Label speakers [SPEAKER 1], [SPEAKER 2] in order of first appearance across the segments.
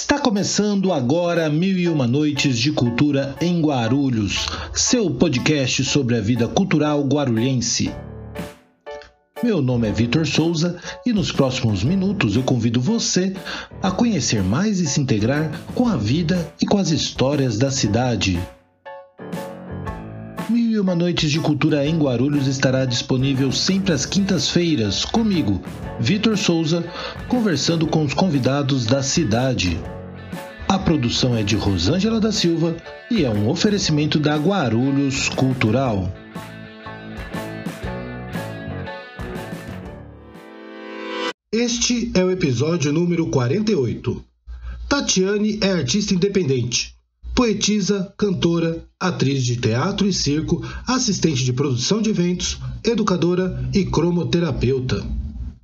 [SPEAKER 1] Está começando agora Mil e Uma Noites de Cultura em Guarulhos, seu podcast sobre a vida cultural guarulhense. Meu nome é Vitor Souza e nos próximos minutos eu convido você a conhecer mais e se integrar com a vida e com as histórias da cidade. Uma Noites de Cultura em Guarulhos estará disponível sempre às quintas-feiras, comigo, Vitor Souza, conversando com os convidados da cidade. A produção é de Rosângela da Silva e é um oferecimento da Guarulhos Cultural. Este é o episódio número 48. Tatiane é artista independente poetisa, cantora, atriz de teatro e circo, assistente de produção de eventos, educadora e cromoterapeuta.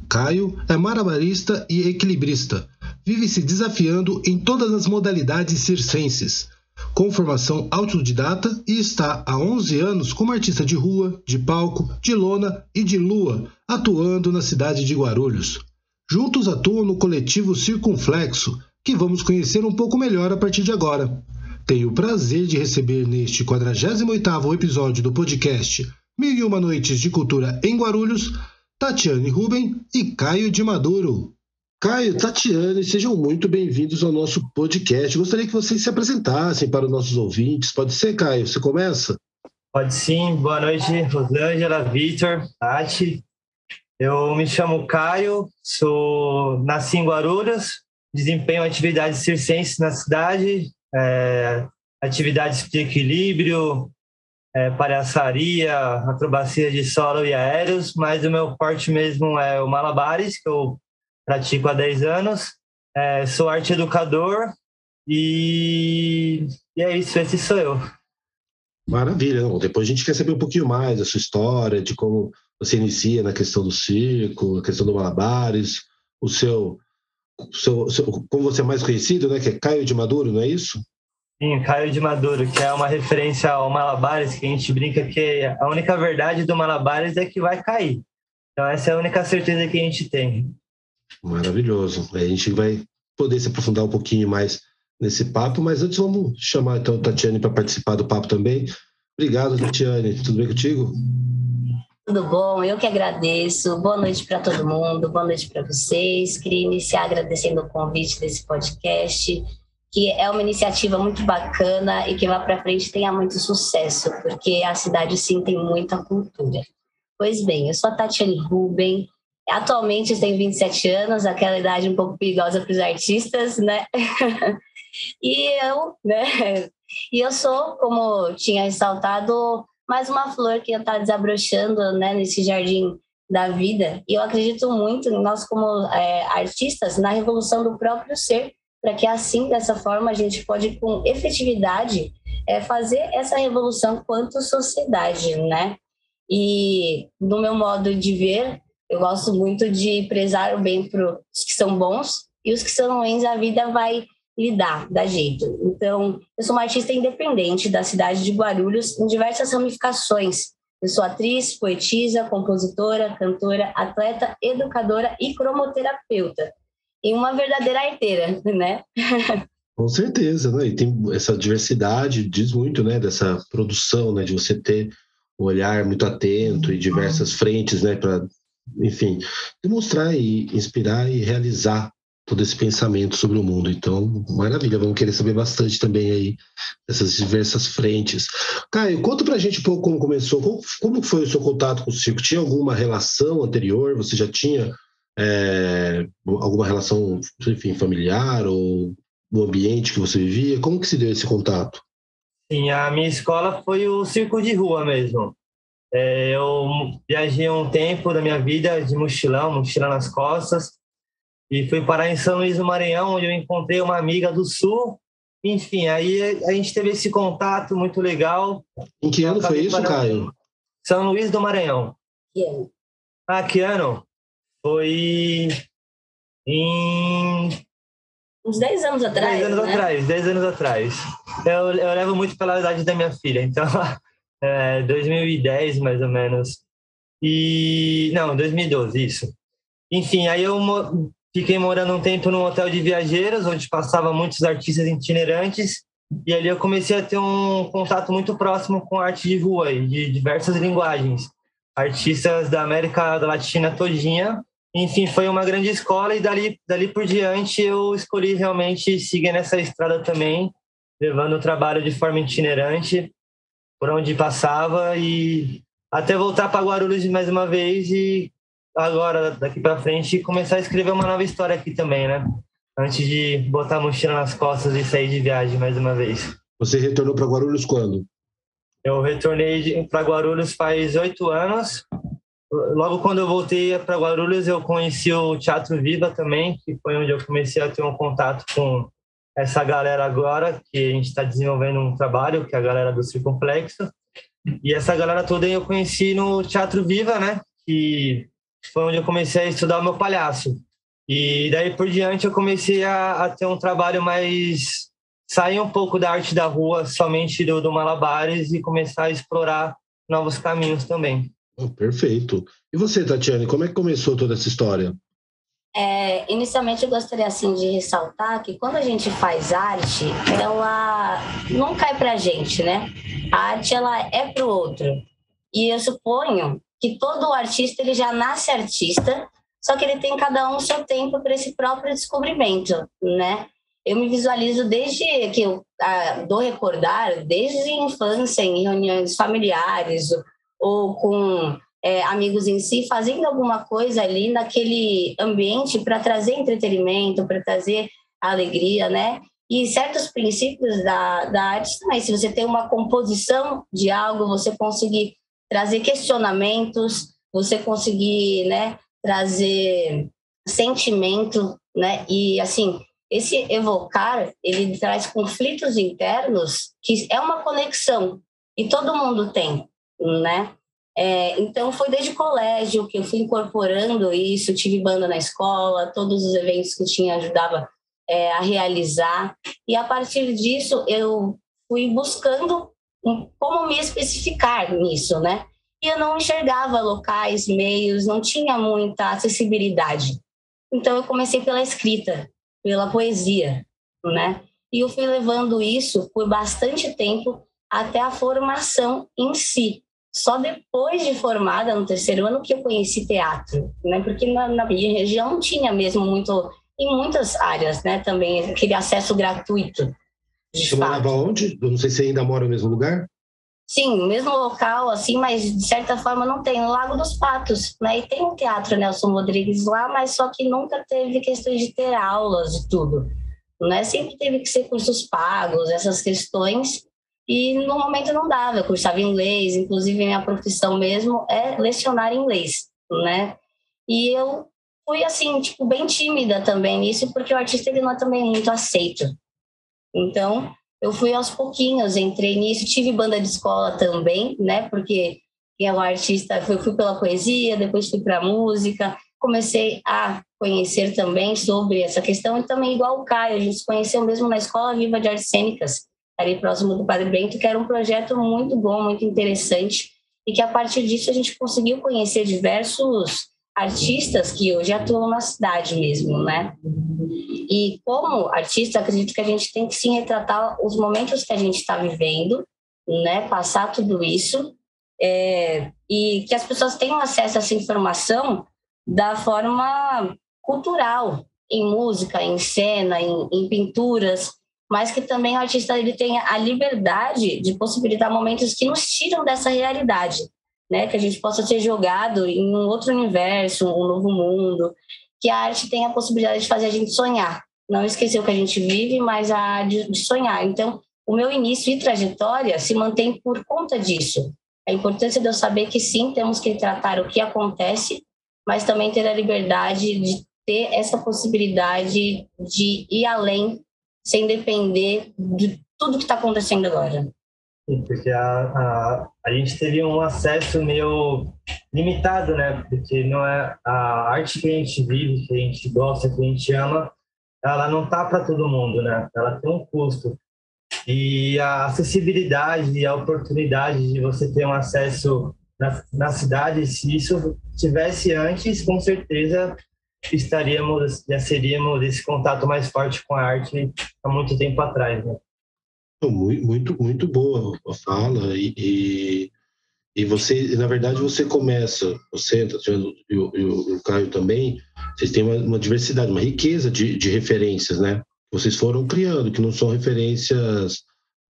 [SPEAKER 1] Caio é marabarista e equilibrista. Vive se desafiando em todas as modalidades circenses, com formação autodidata e está há 11 anos como artista de rua, de palco, de lona e de lua, atuando na cidade de Guarulhos. Juntos atuam no coletivo Circunflexo, que vamos conhecer um pouco melhor a partir de agora. Tenho o prazer de receber neste 48º episódio do podcast Mil e Uma Noites de Cultura em Guarulhos, Tatiane Ruben e Caio de Maduro. Caio, Tatiane, sejam muito bem-vindos ao nosso podcast. Gostaria que vocês se apresentassem para os nossos ouvintes. Pode ser, Caio? Você começa?
[SPEAKER 2] Pode sim. Boa noite, Rosângela, Vitor, Tati. Eu me chamo Caio, sou nasci em Guarulhos, desempenho atividades circenses na cidade, é, atividades de equilíbrio, é, palhaçaria, acrobacia de solo e aéreos, mas o meu forte mesmo é o malabares, que eu pratico há 10 anos. É, sou arte educador e, e é isso, esse sou eu.
[SPEAKER 1] Maravilha. Depois a gente quer saber um pouquinho mais da sua história, de como você inicia na questão do circo, a questão do malabares, o seu seu, seu, como você é mais conhecido, né? Que é Caio de Maduro, não é isso?
[SPEAKER 2] Sim, Caio de Maduro, que é uma referência ao Malabares, que a gente brinca que a única verdade do Malabares é que vai cair. Então essa é a única certeza que a gente tem.
[SPEAKER 1] Maravilhoso. A gente vai poder se aprofundar um pouquinho mais nesse papo, mas antes vamos chamar então a Tatiane para participar do papo também. Obrigado, Tatiane. Tudo bem contigo?
[SPEAKER 3] Tudo bom? Eu que agradeço. Boa noite para todo mundo, boa noite para vocês. Queria iniciar agradecendo o convite desse podcast, que é uma iniciativa muito bacana e que lá para frente tenha muito sucesso, porque a cidade sim tem muita cultura. Pois bem, eu sou a Tatiane Ruben, atualmente tenho 27 anos, aquela idade um pouco perigosa para os artistas, né? e eu, né? E eu sou, como tinha ressaltado, mais uma flor que está desabrochando né, nesse jardim da vida. E eu acredito muito, nós como é, artistas, na revolução do próprio ser, para que assim, dessa forma, a gente pode, com efetividade, é, fazer essa revolução quanto sociedade, né? E, no meu modo de ver, eu gosto muito de prezar o bem para os que são bons e os que são ruins, a vida vai lidar, dar jeito. Então, eu sou uma artista independente da cidade de Guarulhos em diversas ramificações. Eu sou atriz, poetisa, compositora, cantora, atleta, educadora e cromoterapeuta. E uma verdadeira arteira, né?
[SPEAKER 1] Com certeza, né? E tem essa diversidade, diz muito, né, dessa produção, né, de você ter um olhar muito atento e diversas frentes, né, para, enfim, demonstrar e inspirar e realizar todo esse pensamento sobre o mundo. Então, maravilha, vamos querer saber bastante também aí dessas diversas frentes. Caio, conta pra gente um pouco como começou, como, como foi o seu contato com o circo? Tinha alguma relação anterior? Você já tinha é, alguma relação, enfim, familiar ou no ambiente que você vivia? Como que se deu esse contato?
[SPEAKER 2] Sim, a minha escola foi o circo de rua mesmo. É, eu viajei um tempo da minha vida de mochilão, mochila nas costas, e fui parar em São Luís do Maranhão, onde eu encontrei uma amiga do Sul. Enfim, aí a gente teve esse contato muito legal.
[SPEAKER 1] Em que ano foi isso, Caio?
[SPEAKER 2] São Luís do Maranhão.
[SPEAKER 3] Que ano?
[SPEAKER 2] Ah, que ano? Foi em...
[SPEAKER 3] Uns 10 anos atrás,
[SPEAKER 2] 10 anos
[SPEAKER 3] né?
[SPEAKER 2] atrás, 10 anos atrás. Eu, eu levo muito pela idade da minha filha, então... É, 2010, mais ou menos. E... Não, 2012, isso. Enfim, aí eu fiquei morando um tempo num hotel de viajeiros, onde passava muitos artistas itinerantes, e ali eu comecei a ter um contato muito próximo com arte de rua e de diversas linguagens. Artistas da América Latina todinha. Enfim, foi uma grande escola e dali, dali por diante eu escolhi realmente seguir nessa estrada também, levando o trabalho de forma itinerante por onde passava e até voltar para Guarulhos mais uma vez e agora, daqui para frente, começar a escrever uma nova história aqui também, né? Antes de botar a mochila nas costas e sair de viagem mais uma vez.
[SPEAKER 1] Você retornou para Guarulhos quando?
[SPEAKER 2] Eu retornei para Guarulhos faz oito anos. Logo quando eu voltei para Guarulhos, eu conheci o Teatro Viva também, que foi onde eu comecei a ter um contato com essa galera agora, que a gente está desenvolvendo um trabalho, que é a galera do Circunflexo. E essa galera toda eu conheci no Teatro Viva, né? Que foi onde eu comecei a estudar o meu palhaço. E daí por diante eu comecei a, a ter um trabalho mais sair um pouco da arte da rua, somente do, do malabares e começar a explorar novos caminhos também.
[SPEAKER 1] Oh, perfeito. E você, Tatiane, como é que começou toda essa história?
[SPEAKER 3] É, inicialmente eu gostaria assim de ressaltar que quando a gente faz arte, ela não cai para a gente, né? A arte ela é para o outro. E eu suponho que todo artista ele já nasce artista, só que ele tem cada um o seu tempo para esse próprio descobrimento, né? Eu me visualizo desde que eu ah, dou recordar, desde a infância, em reuniões familiares ou com é, amigos em si, fazendo alguma coisa ali naquele ambiente para trazer entretenimento, para trazer alegria, né? E certos princípios da, da arte também. Se você tem uma composição de algo, você conseguir trazer questionamentos, você conseguir, né, trazer sentimento, né? E assim, esse evocar, ele traz conflitos internos que é uma conexão e todo mundo tem, né? É, então, foi desde colégio que eu fui incorporando isso, tive banda na escola, todos os eventos que tinha ajudava é, a realizar. E a partir disso, eu fui buscando como me especificar nisso, né? E eu não enxergava locais, meios, não tinha muita acessibilidade. Então, eu comecei pela escrita, pela poesia, né? E eu fui levando isso por bastante tempo até a formação em si só depois de formada, no terceiro ano, que eu conheci teatro, né? Porque na, na minha região tinha mesmo muito, em muitas áreas, né? Também aquele acesso gratuito.
[SPEAKER 1] Você morava onde? Eu não sei se ainda mora no mesmo lugar.
[SPEAKER 3] Sim, mesmo local, assim, mas de certa forma não tem. Lago dos Patos, né? E tem um teatro Nelson Rodrigues lá, mas só que nunca teve questões de ter aulas e tudo. Né? Sempre teve que ser cursos pagos, essas questões. E no momento não dava, eu cursava inglês, inclusive minha profissão mesmo é lecionar inglês, né? E eu fui assim, tipo, bem tímida também nisso, porque o artista ele não é também muito aceito. Então, eu fui aos pouquinhos, entrei nisso, tive banda de escola também, né? Porque é um artista, eu fui pela poesia, depois fui para música, comecei a conhecer também sobre essa questão, e também igual o Caio, a gente se conheceu mesmo na Escola Viva de Artes Cênicas, ali próximo do Padre Bento, que era um projeto muito bom, muito interessante, e que a partir disso a gente conseguiu conhecer diversos artistas que hoje atuam na cidade mesmo, né? E como artista, acredito que a gente tem que sim retratar os momentos que a gente está vivendo, né? Passar tudo isso é, e que as pessoas tenham acesso a essa informação da forma cultural, em música, em cena, em, em pinturas, mas que também o artista ele tenha a liberdade de possibilitar momentos que nos tiram dessa realidade, né? Que a gente possa ser jogado em um outro universo, um novo mundo, que a arte tenha a possibilidade de fazer a gente sonhar, não esquecer o que a gente vive, mas a de, de sonhar. Então, o meu início e trajetória se mantém por conta disso. A importância de eu saber que sim, temos que tratar o que acontece, mas também ter a liberdade de ter essa possibilidade de ir além sem depender de tudo que está acontecendo agora.
[SPEAKER 2] Porque a, a, a gente teve um acesso meio limitado, né? Porque não é a arte que a gente vive, que a gente gosta, que a gente ama, ela não tá para todo mundo, né? Ela tem um custo. E a acessibilidade e a oportunidade de você ter um acesso na, na cidade, se isso tivesse antes, com certeza estaríamos, já seríamos esse contato mais forte com a arte há muito tempo atrás, né?
[SPEAKER 1] Muito, muito, boa a fala e, e, e você, na verdade, você começa, você e o, e o Caio também, vocês têm uma, uma diversidade, uma riqueza de, de referências, né? Vocês foram criando, que não são referências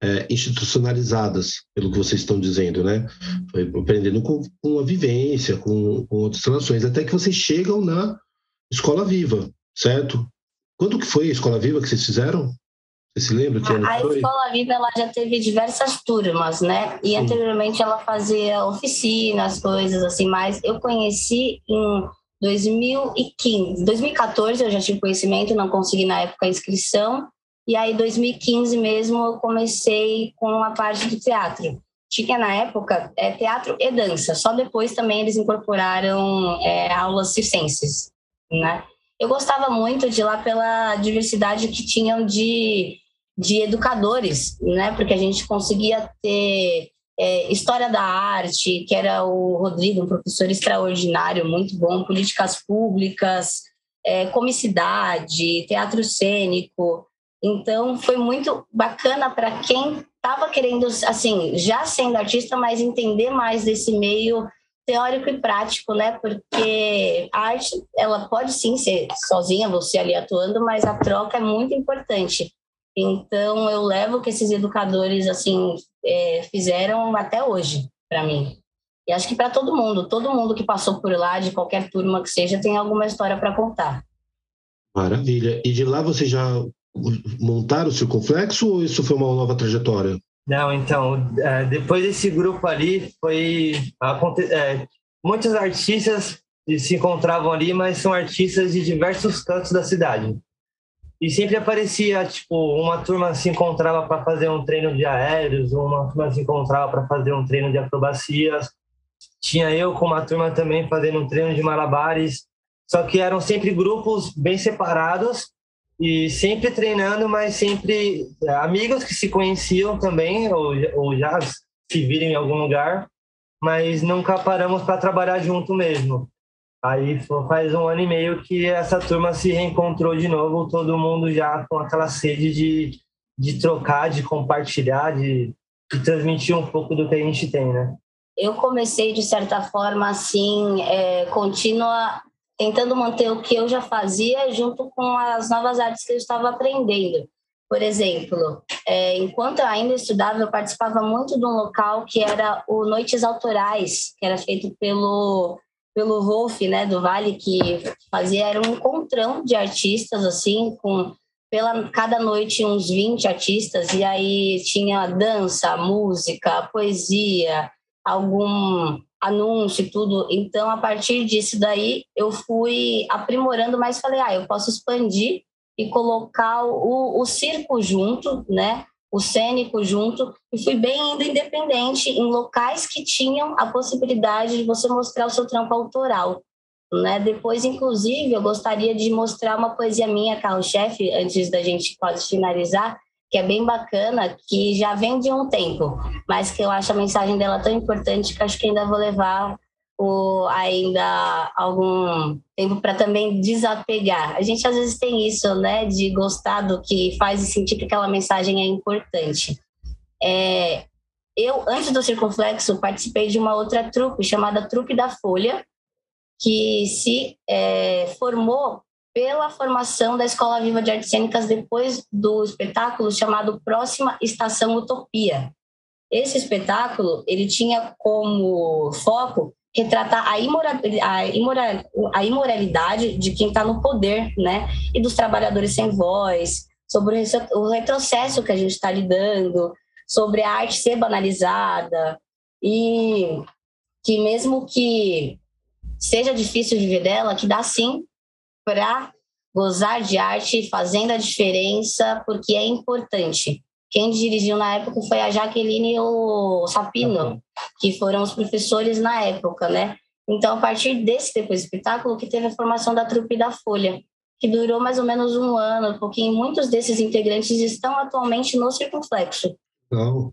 [SPEAKER 1] é, institucionalizadas, pelo que vocês estão dizendo, né? Foi aprendendo com, com a vivência, com, com outras relações, até que vocês chegam na Escola Viva, certo? Quando que foi a Escola Viva que vocês fizeram? Você se lembra? Que
[SPEAKER 3] a, a Escola Viva ela já teve diversas turmas, né? E Sim. anteriormente ela fazia oficinas, coisas assim, mas eu conheci em 2015. 2014 eu já tive conhecimento, não consegui na época a inscrição. E aí, 2015 mesmo, eu comecei com a parte do teatro. Tinha na época é, teatro e dança, só depois também eles incorporaram é, aulas circenses, né? Eu gostava muito de lá pela diversidade que tinham de de educadores, né? Porque a gente conseguia ter é, história da arte, que era o Rodrigo, um professor extraordinário, muito bom, políticas públicas, é, comicidade, teatro cênico. Então, foi muito bacana para quem estava querendo, assim, já sendo artista, mas entender mais desse meio teórico e prático, né? Porque a arte, ela pode sim ser sozinha, você ali atuando, mas a troca é muito importante. Então, eu levo o que esses educadores, assim, é, fizeram até hoje, para mim. E acho que para todo mundo, todo mundo que passou por lá, de qualquer turma que seja, tem alguma história para contar.
[SPEAKER 1] Maravilha. E de lá você já montaram o circunflexo ou isso foi uma nova trajetória?
[SPEAKER 2] Não, então, é, depois desse grupo ali, foi. É, muitos artistas se encontravam ali, mas são artistas de diversos cantos da cidade. E sempre aparecia, tipo, uma turma se encontrava para fazer um treino de aéreos, uma turma se encontrava para fazer um treino de acrobacias. Tinha eu com uma turma também fazendo um treino de malabares. Só que eram sempre grupos bem separados e sempre treinando, mas sempre é, amigos que se conheciam também, ou, ou já se viram em algum lugar, mas nunca paramos para trabalhar junto mesmo. Aí faz um ano e meio que essa turma se reencontrou de novo, todo mundo já com aquela sede de, de trocar, de compartilhar, de, de transmitir um pouco do que a gente tem, né?
[SPEAKER 3] Eu comecei, de certa forma, assim, é, contínua, tentando manter o que eu já fazia junto com as novas artes que eu estava aprendendo. Por exemplo, é, enquanto eu ainda estudava, eu participava muito de um local que era o Noites Autorais, que era feito pelo pelo Rolf, né, do Vale, que fazia era um encontrão de artistas, assim, com pela cada noite uns 20 artistas, e aí tinha dança, música, poesia, algum anúncio e tudo. Então, a partir disso daí, eu fui aprimorando, mas falei, ah, eu posso expandir e colocar o, o circo junto, né? o cênico junto, e fui bem indo independente em locais que tinham a possibilidade de você mostrar o seu trampo autoral. Né? Depois, inclusive, eu gostaria de mostrar uma poesia minha, carro-chefe, antes da gente quase finalizar, que é bem bacana, que já vem de um tempo, mas que eu acho a mensagem dela tão importante que acho que ainda vou levar o, ainda algum tempo para também desapegar. A gente às vezes tem isso, né, de gostar do que faz e sentir que aquela mensagem é importante. É, eu, antes do Circunflexo, participei de uma outra trupe chamada Trupe da Folha, que se é, formou pela formação da Escola Viva de Artes Cênicas depois do espetáculo chamado Próxima Estação Utopia. Esse espetáculo ele tinha como foco retratar a, imoral, a, a imoralidade de quem está no poder, né? E dos trabalhadores sem voz, sobre o retrocesso que a gente está lidando, sobre a arte ser banalizada e que mesmo que seja difícil viver dela, que dá sim para gozar de arte, fazendo a diferença, porque é importante. Quem dirigiu na época foi a Jaqueline e o Sapino, que foram os professores na época, né? Então, a partir desse depois do espetáculo, que teve a formação da trupe da Folha, que durou mais ou menos um ano, pouquinho. Muitos desses integrantes estão atualmente no Circunflexo.
[SPEAKER 1] Não.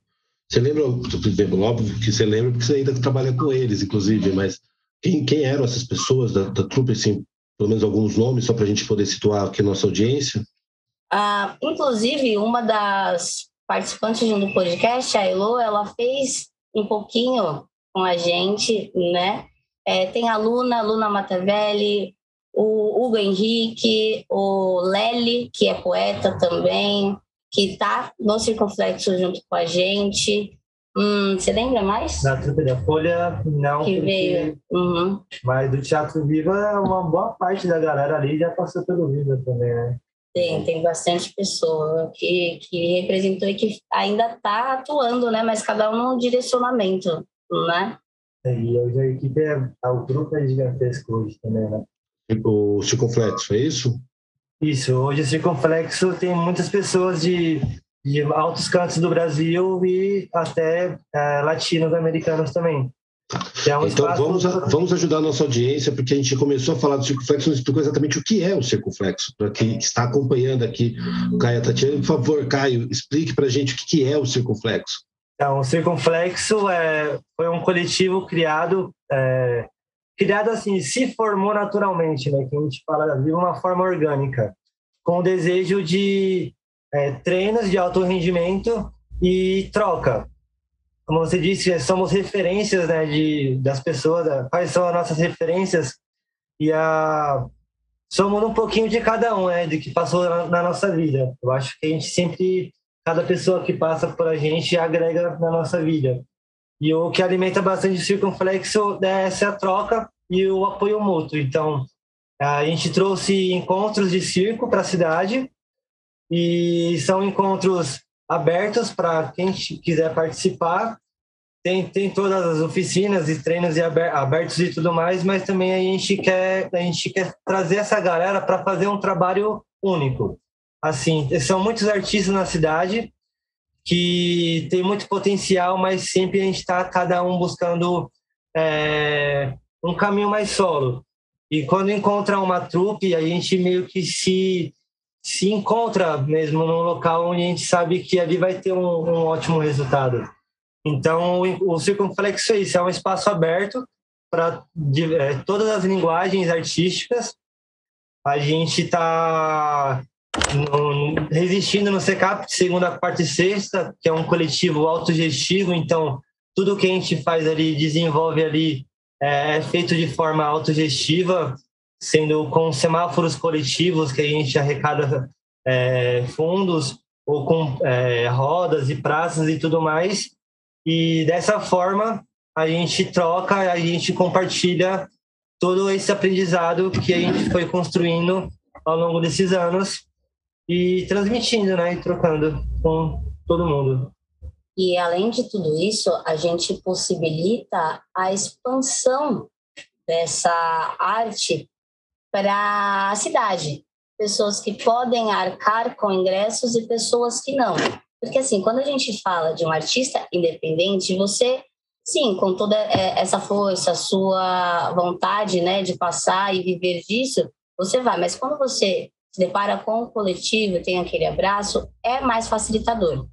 [SPEAKER 1] Você lembra, óbvio que você lembra porque você ainda trabalha com eles, inclusive, mas quem, quem eram essas pessoas da, da trupe, assim, pelo menos alguns nomes, só para a gente poder situar aqui a nossa audiência?
[SPEAKER 3] Ah, inclusive, uma das participantes do podcast, a Elo, ela fez um pouquinho com a gente, né? É, tem a Luna, Luna Matavelli, o Hugo Henrique, o Lely, que é poeta também, que está no Circunflexo junto com a gente. Hum, você lembra mais?
[SPEAKER 2] Da Trupe da Folha, não.
[SPEAKER 3] Que veio. Uhum.
[SPEAKER 2] Mas do Teatro Viva, uma boa parte da galera ali já passou pelo Viva também, né?
[SPEAKER 3] Tem, tem bastante pessoa que, que representou e que ainda está atuando, né? Mas cada um num direcionamento, né?
[SPEAKER 2] E hoje a equipe é, o grupo é gigantesco hoje também, né?
[SPEAKER 1] O circunflexo, é isso?
[SPEAKER 2] Isso, hoje o circunflexo tem muitas pessoas de, de altos cantos do Brasil e até é, latinos americanos também.
[SPEAKER 1] É um então vamos, a, vamos ajudar a nossa audiência, porque a gente começou a falar do circunflexo, não explicou exatamente o que é o circunflexo. Para quem está acompanhando aqui o Caio Tatiana, por favor, Caio, explique para a gente o que é o circunflexo.
[SPEAKER 2] Então, o circunflexo é, foi um coletivo criado, é, criado assim, se formou naturalmente, né? Que a gente fala de uma forma orgânica, com o desejo de é, treinos de alto rendimento e troca como você disse, somos referências né, de, das pessoas, né? quais são as nossas referências, e a, somos um pouquinho de cada um, né, de que passou na, na, nossa vida. Eu acho que a gente sempre, cada pessoa que passa por a gente agrega na nossa vida. E o que alimenta bastante o circunflexo é essa troca e o apoio mútuo. Então, a gente trouxe encontros de circo para a cidade, e são encontros abertos para quem quiser participar. Tem, tem todas as oficinas e treinos abertos e tudo mais, mas também a gente quer, a gente quer trazer essa galera para fazer um trabalho único. Assim, são muitos artistas na cidade que tem muito potencial, mas sempre a gente está cada um buscando é, um caminho mais solo. E quando encontra uma trupe, a gente meio que se se encontra mesmo num local onde a gente sabe que ali vai ter um, um ótimo resultado. Então, o, o Circunflexo é isso, é um espaço aberto para é, todas as linguagens artísticas. A gente está resistindo no SECAP de segunda, quarta e sexta, que é um coletivo autogestivo, então tudo que a gente faz ali, desenvolve ali, é, é feito de forma autogestiva, sendo com semáforos coletivos que a gente arrecada é, fundos, ou com é, rodas e praças e tudo mais. E dessa forma, a gente troca, a gente compartilha todo esse aprendizado que a gente foi construindo ao longo desses anos e transmitindo, né, e trocando com todo mundo.
[SPEAKER 3] E além de tudo isso, a gente possibilita a expansão dessa arte para a cidade. Pessoas que podem arcar com ingressos e pessoas que não. Porque, assim, quando a gente fala de um artista independente, você, sim, com toda é, essa força, sua vontade né, de passar e viver disso, você vai. Mas quando você se depara com o coletivo, tem aquele abraço, é mais facilitador.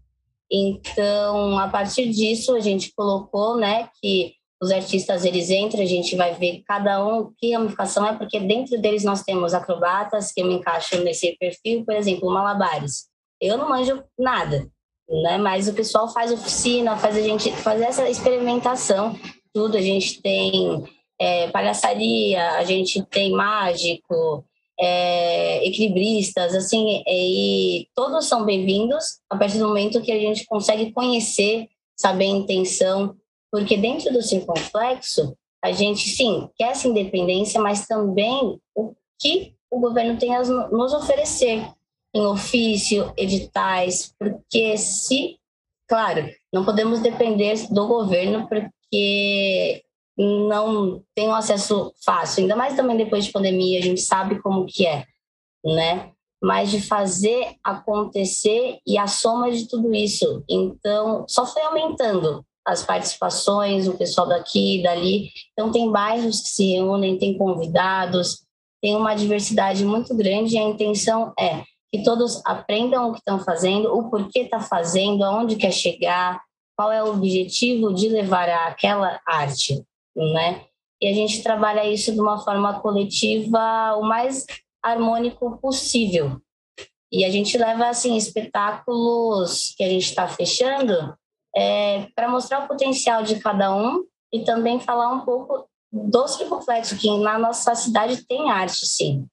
[SPEAKER 3] Então, a partir disso, a gente colocou né, que os artistas eles entram, a gente vai ver cada um que ramificação é, porque dentro deles nós temos acrobatas, que me encaixo nesse perfil, por exemplo, malabares. Eu não manjo nada, né? Mas o pessoal faz oficina, faz a gente fazer essa experimentação, tudo. A gente tem é, palhaçaria, a gente tem mágico, é, equilibristas, assim, e todos são bem-vindos a partir do momento que a gente consegue conhecer, saber a intenção, porque dentro do circunflexo, a gente, sim, quer essa independência, mas também o que o governo tem a nos oferecer em ofício, editais, porque se, claro, não podemos depender do governo porque não tem um acesso fácil, ainda mais também depois de pandemia, a gente sabe como que é, né? Mas de fazer acontecer e a soma de tudo isso. Então, só foi aumentando as participações, o pessoal daqui e dali. Então, tem bairros que se reúnem, tem convidados, tem uma diversidade muito grande e a intenção é que todos aprendam o que estão fazendo, o porquê está fazendo, aonde quer chegar, qual é o objetivo de levar aquela arte, né? e a gente trabalha isso de uma forma coletiva o mais harmônico possível. E a gente leva assim espetáculos que a gente está fechando é, para mostrar o potencial de cada um e também falar um pouco do circunflexo, que na nossa cidade tem arte, sim.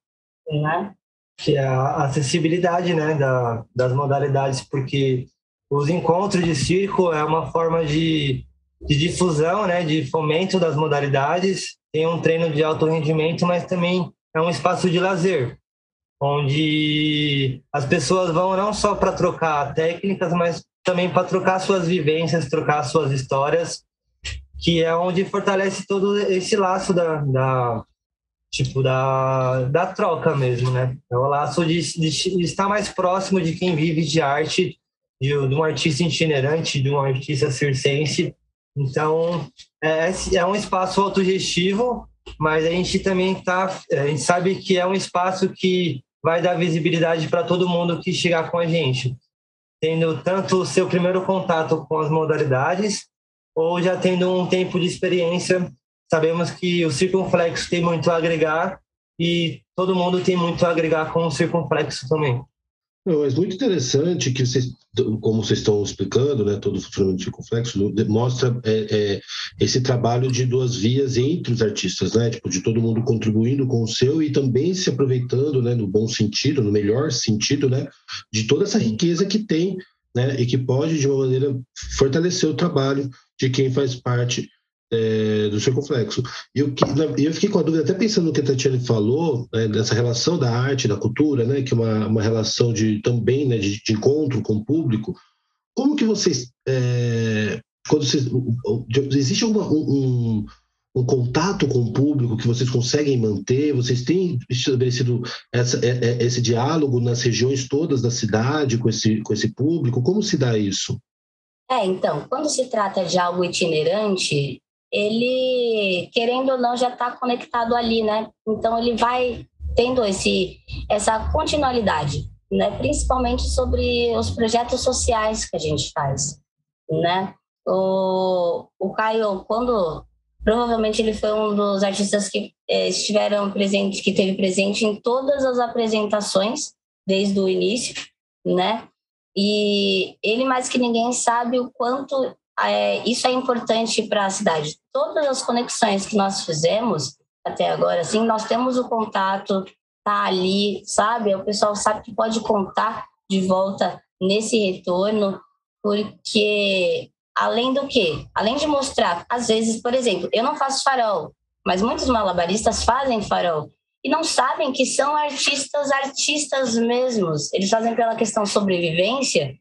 [SPEAKER 3] Né?
[SPEAKER 2] Que é a acessibilidade né, da, das modalidades, porque os encontros de circo é uma forma de, de difusão, né, de fomento das modalidades. Tem um treino de alto rendimento, mas também é um espaço de lazer, onde as pessoas vão não só para trocar técnicas, mas também para trocar suas vivências, trocar suas histórias, que é onde fortalece todo esse laço da, da tipo da, da troca mesmo, né? É o laço de, de, estar mais próximo de quem vive de arte, de, de um artista itinerante, de um artista circense. Então, é, é um espaço autogestivo, mas a gente também tá, a gente sabe que é um espaço que vai dar visibilidade para todo mundo que chegar com a gente, tendo tanto o seu primeiro contato com as modalidades ou já tendo um tempo de experiência. Sabemos que o circunflexo tem muito a agregar e todo mundo tem muito a agregar com o circunflexo também.
[SPEAKER 1] Não, mas muito interessante que vocês, como vocês estão explicando, né, todo o funcionamento circunflexo, mostra é, é, esse trabalho de duas vias entre os artistas, né, tipo, de todo mundo contribuindo com o seu e também se aproveitando, né, no bom sentido, no melhor sentido, né, de toda essa riqueza que tem, né, e que pode, de uma maneira, fortalecer o trabalho de quem faz parte é, do circunflexo. E eu, eu fiquei com a dúvida, até pensando no que a Tatiana falou, né, dessa relação da arte, da cultura, né, que é uma, uma relação de, também né, de, de encontro com o público. Como que vocês. É, quando vocês existe alguma, um, um, contato com o público que vocês conseguem manter? Vocês têm estabelecido essa, é, é, esse diálogo nas regiões todas da cidade com esse, com esse público? Como se dá isso?
[SPEAKER 3] É, então, quando se trata de algo itinerante, ele, querendo ou não, já está conectado ali, né? Então, ele vai tendo esse, essa continuidade, né? Principalmente sobre os projetos sociais que a gente faz, né? O, o Caio, quando provavelmente ele foi um dos artistas que eh, estiveram presentes, que teve presente em todas as apresentações desde o início, né? E ele mais que ninguém sabe o quanto é, isso é importante para a cidade. Todas as conexões que nós fizemos até agora, assim, nós temos o contato, tá ali, sabe? O pessoal sabe que pode contar de volta nesse retorno, porque além do que, além de mostrar, às vezes, por exemplo, eu não faço farol, mas muitos malabaristas fazem farol e não sabem que são artistas, artistas mesmos. Eles fazem pela questão sobrevivência,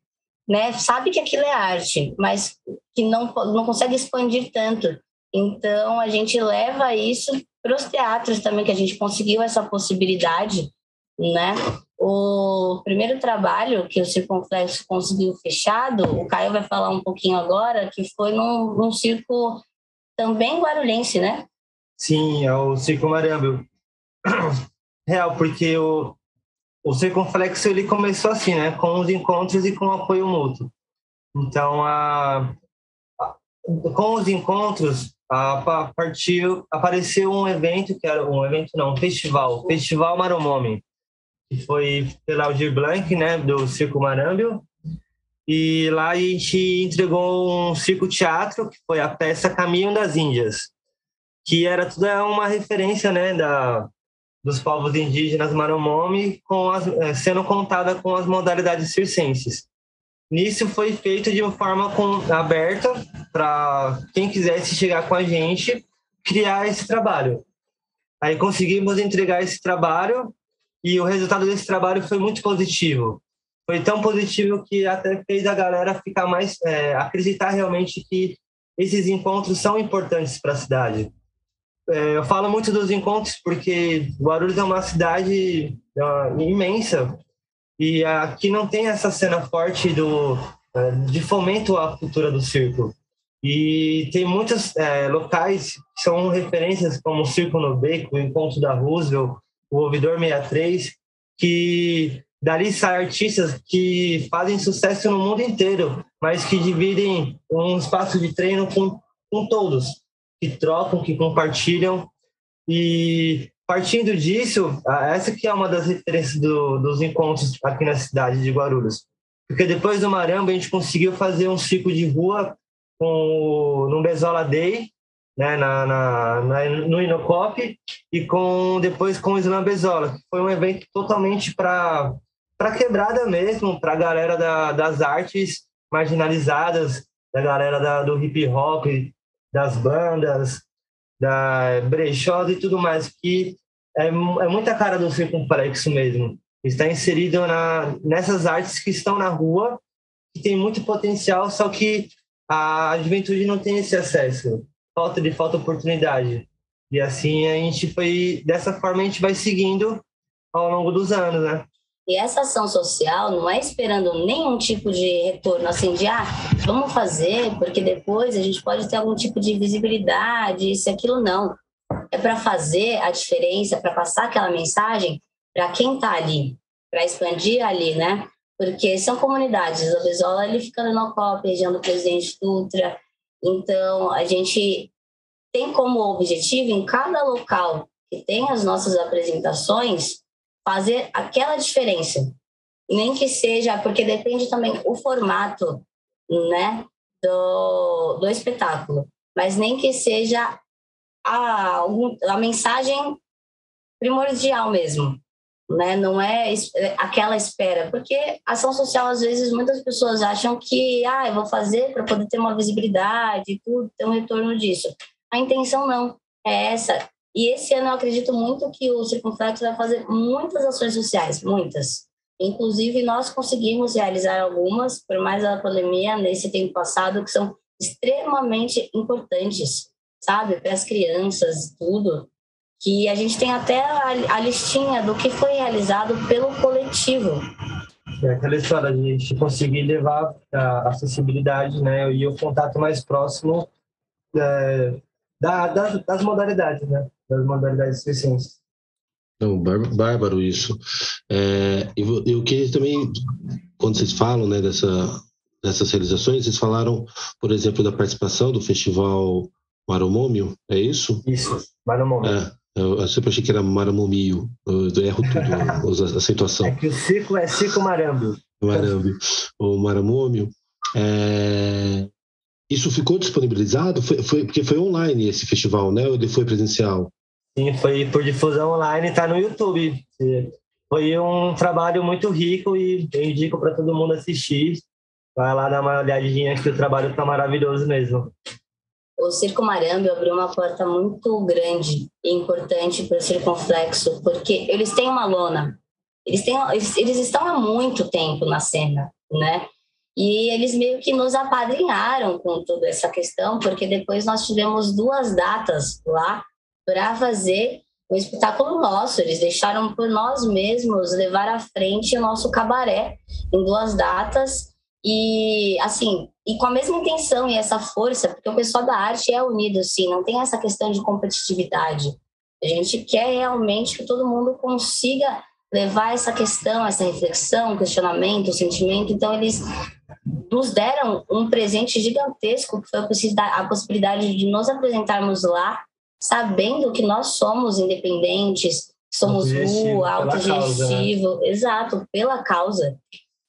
[SPEAKER 3] né? Sabe que aquilo é arte, mas que não, não consegue expandir tanto. Então, a gente leva isso para os teatros também, que a gente conseguiu essa possibilidade, né? O primeiro trabalho que o Circunflexo conseguiu fechado, o Caio vai falar um pouquinho agora, que foi num, num circo também guarulhense, né?
[SPEAKER 2] Sim, é o Circo Marâmbio. Real, porque o, o Circunflexo ele começou assim, né? Com os encontros e com apoio mútuo. Então, a, a com os encontros, a, partiu, apareceu um evento, que era um evento não, um festival, Festival Maromome, que foi pela Aldir Blanc, né, do Circo Marâmbio, e lá a gente entregou um circo-teatro, que foi a peça Caminho das Índias, que era tudo uma referência, né, da, dos povos indígenas Manomomi com as, eh, sendo contada com as modalidades circenses. Nisso foi feito de uma forma com, aberta para quem quisesse chegar com a gente criar esse trabalho. Aí conseguimos entregar esse trabalho e o resultado desse trabalho foi muito positivo. Foi tão positivo que até fez a galera ficar mais é, acreditar realmente que esses encontros são importantes para a cidade é, eu falo muito dos encontros porque Guarulhos é uma cidade uh, imensa e aqui não tem essa cena forte do uh, de fomento à cultura do circo. E tem muitos é, locais que são referências, como o Circo no Beco, o Encontro da Roosevelt, o Ouvidor 63, que dali saem artistas que fazem sucesso no mundo inteiro, mas que dividem um espaço de treino com, com todos que trocam, que compartilham. E partindo disso, essa que é uma das referências do, dos encontros aqui na cidade de Guarulhos. Porque depois do Maramba, a gente conseguiu fazer um ciclo de rua com, no Bezola Day, né, na, na, na, no Inocop, e com, depois com o Slam Bezola, que foi um evento totalmente para quebrada mesmo, para a galera da, das artes marginalizadas, da galera da, do hip hop, das bandas, da brechó e tudo mais, que é, é muita cara do circunflexo mesmo. Está inserido na, nessas artes que estão na rua, que tem muito potencial, só que a juventude não tem esse acesso, falta de falta oportunidade. E assim a gente foi, dessa forma a gente vai seguindo ao longo dos anos, né?
[SPEAKER 3] E essa ação social não é esperando nenhum tipo de retorno, assim, de, ah, vamos fazer, porque depois a gente pode ter algum tipo de visibilidade, isso e aquilo, não. É para fazer a diferença, para passar aquela mensagem para quem está ali, para expandir ali, né? Porque são comunidades. O Bezola, ele fica no COP, região do Presidente Dutra. Então, a gente tem como objetivo, em cada local que tem as nossas apresentações, fazer aquela diferença. Nem que seja, porque depende também o formato, né, do, do espetáculo. Mas nem que seja a, a mensagem primordial mesmo, né? Não é aquela espera, porque ação social às vezes muitas pessoas acham que, ah, eu vou fazer para poder ter uma visibilidade, tudo, ter um retorno disso. A intenção não é essa, e esse ano eu acredito muito que o Circunflexo vai fazer muitas ações sociais, muitas. Inclusive, nós conseguimos realizar algumas, por mais a pandemia, nesse tempo passado, que são extremamente importantes, sabe? Para as crianças, tudo. Que a gente tem até a, a listinha do que foi realizado pelo coletivo.
[SPEAKER 2] É aquela história de a gente conseguir levar a acessibilidade né, e o contato mais próximo é, da, das, das modalidades, né? Das modalidades circenses.
[SPEAKER 1] Não, bárbaro isso. É, eu, eu queria também, quando vocês falam né, dessa, dessas realizações, vocês falaram, por exemplo, da participação do festival Maromômio, é isso?
[SPEAKER 2] Isso, Maromômio. É,
[SPEAKER 1] eu, sempre achei que era Maramomio, eu, eu erro tudo, a acentuação.
[SPEAKER 2] É que o circo é circo marambio.
[SPEAKER 1] Marambio, o Maramômio. É, isso ficou disponibilizado? Foi, foi, porque foi online esse festival, né? Ou ele foi presencial?
[SPEAKER 2] Sim, foi por difusão online, está no YouTube. Foi um trabalho muito rico e eu indico para todo mundo assistir. Vai lá dar uma olhadinha que o trabalho está maravilhoso mesmo.
[SPEAKER 3] O Circo Marambi abriu uma porta muito grande e importante para o Circunflexo, porque eles têm uma lona. Eles, têm, eles, eles estão há muito tempo na cena, né? E eles meio que nos apadrinharam com toda essa questão, porque depois nós tivemos duas datas lá para fazer o espetáculo nosso. Eles deixaram por nós mesmos levar à frente o nosso cabaré em duas datas. E assim, e com a mesma intenção e essa força, porque o pessoal da arte é unido, sim, não tem essa questão de competitividade. A gente quer realmente que todo mundo consiga levar essa questão, essa reflexão, questionamento, sentimento. Então, eles nos deram um presente gigantesco, que foi a possibilidade de nos apresentarmos lá, sabendo que nós somos independentes, somos rua, autogestivo, né? exato, pela causa,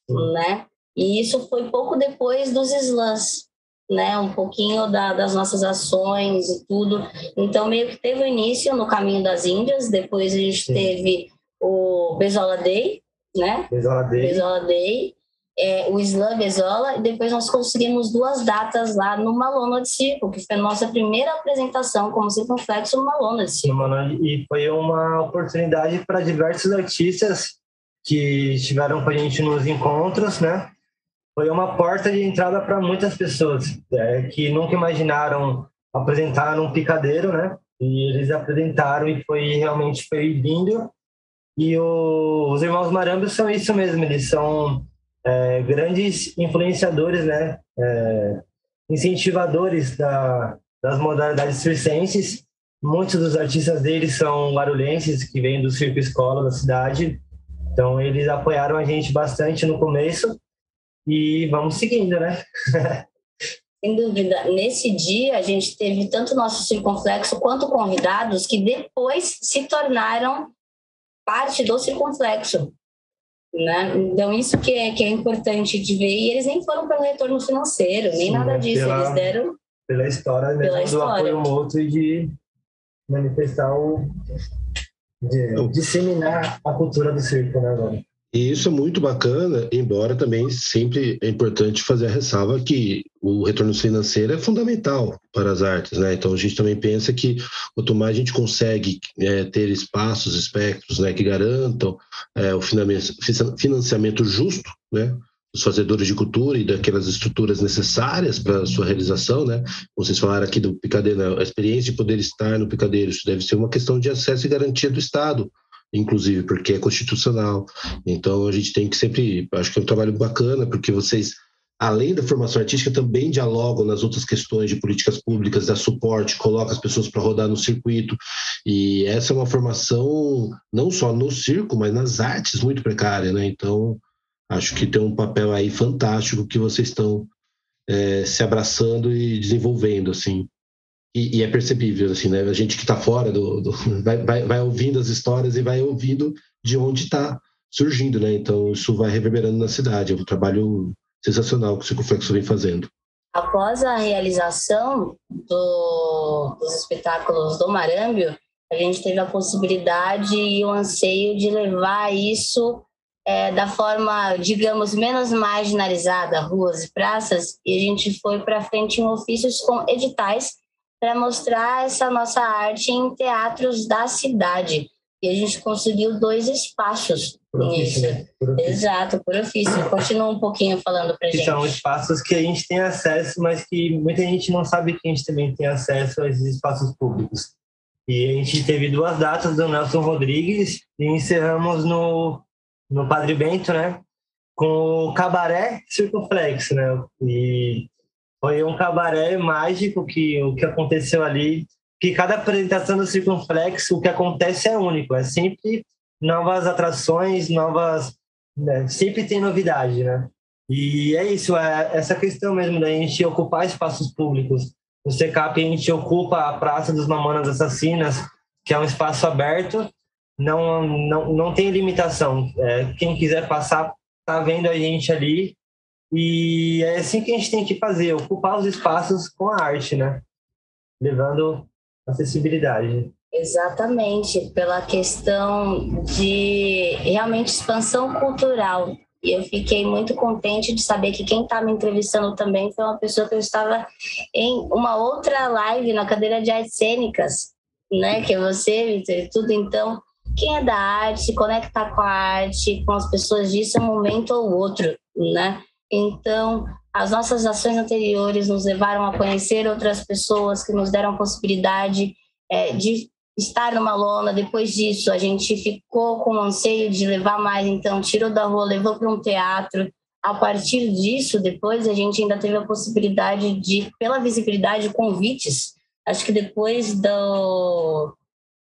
[SPEAKER 3] hum. né? E isso foi pouco depois dos slams, né? Um pouquinho da, das nossas ações e tudo. Então, meio que teve o início no Caminho das Índias, depois a gente Sim. teve o Bezola Day, né?
[SPEAKER 2] Bezola Day.
[SPEAKER 3] Bezola Day é, o Slam Bezola, e depois nós conseguimos duas datas lá numa lona de circo, que foi a nossa primeira apresentação como circunflexo numa lona de circo.
[SPEAKER 2] E foi uma oportunidade para diversos artistas que estiveram com a gente nos encontros, né? Foi uma porta de entrada para muitas pessoas é, que nunca imaginaram apresentar um picadeiro, né? E eles apresentaram e foi realmente foi lindo. E o, os irmãos Marambos são isso mesmo, eles são é, grandes influenciadores, né, é, incentivadores da, das modalidades circenses. Muitos dos artistas deles são guarulhenses, que vêm do circo escola da cidade. Então, eles apoiaram a gente bastante no começo e vamos seguindo, né?
[SPEAKER 3] Sem dúvida. Nesse dia, a gente teve tanto nosso circunflexo quanto convidados que depois se tornaram parte do circunflexo. Né? Então, isso que é, que é importante de ver. E eles nem foram pelo retorno financeiro, nem Sim, nada disso.
[SPEAKER 2] Pela,
[SPEAKER 3] eles deram.
[SPEAKER 2] Pela história mesmo, pela história. do apoio mútuo e de manifestar o. de disseminar a cultura do circo, né, agora.
[SPEAKER 1] E isso é muito bacana, embora também sempre é importante fazer a ressalva que o retorno financeiro é fundamental para as artes, né? Então a gente também pensa que quanto mais a gente consegue é, ter espaços, espectros, né, que garantam é, o financiamento justo, né, dos fazedores de cultura e daquelas estruturas necessárias para a sua realização, né? Vocês falaram aqui do picadeiro, né? a experiência de poder estar no picadeiro, isso deve ser uma questão de acesso e garantia do Estado inclusive, porque é constitucional. Então a gente tem que sempre, acho que é um trabalho bacana, porque vocês, além da formação artística, também dialogam nas outras questões de políticas públicas, dá suporte, coloca as pessoas para rodar no circuito. E essa é uma formação não só no circo, mas nas artes muito precária, né? Então acho que tem um papel aí fantástico que vocês estão é, se abraçando e desenvolvendo, assim. E, e, é percebível, assim, né? A gente que está fora do, do vai, vai, vai, ouvindo as histórias e vai ouvindo de onde está surgindo, né? Então isso vai reverberando na cidade. É um trabalho sensacional que o Circunflexo vem fazendo.
[SPEAKER 3] Após a realização do, dos espetáculos do Marâmbio, a gente teve a possibilidade e o anseio de levar isso é, da forma, digamos, menos marginalizada, ruas e praças, e a gente foi para frente em ofícios com editais para mostrar essa nossa arte em teatros da cidade. E a gente conseguiu dois espaços por ofício, né? por ofício. Exato, por ofício. Continua um pouquinho falando para gente.
[SPEAKER 2] São espaços que a gente tem acesso, mas que muita gente não sabe que a gente também tem acesso a esses espaços públicos. E a gente teve duas datas do Nelson Rodrigues e encerramos no, no Padre Bento, né? Com o Cabaré Circunflexo, né? E foi um cabaré mágico que o que aconteceu ali, que cada apresentação do Circunflexo, o que acontece é único, é sempre novas atrações, novas, né? sempre tem novidade, né? E é isso, é essa questão mesmo da gente ocupar espaços públicos. No SECAP a gente ocupa a Praça dos Mamonas Assassinas, que é um espaço aberto, não, não, não tem limitação. É, quem quiser passar, tá vendo a gente ali e é assim que a gente tem que fazer, ocupar os espaços com a arte, né? Levando acessibilidade.
[SPEAKER 3] Exatamente, pela questão de realmente expansão cultural. E eu fiquei muito contente de saber que quem está me entrevistando também foi uma pessoa que eu estava em uma outra live na cadeira de artes cênicas, né? Que é você, Vitor, e tudo. Então, quem é da arte, conectar com a arte, com as pessoas disso, é um momento ou outro, né? Então, as nossas ações anteriores nos levaram a conhecer outras pessoas que nos deram a possibilidade é, de estar numa lona. Depois disso, a gente ficou com o anseio de levar mais, então, tirou da rua, levou para um teatro. A partir disso, depois, a gente ainda teve a possibilidade de, pela visibilidade, convites. Acho que depois do,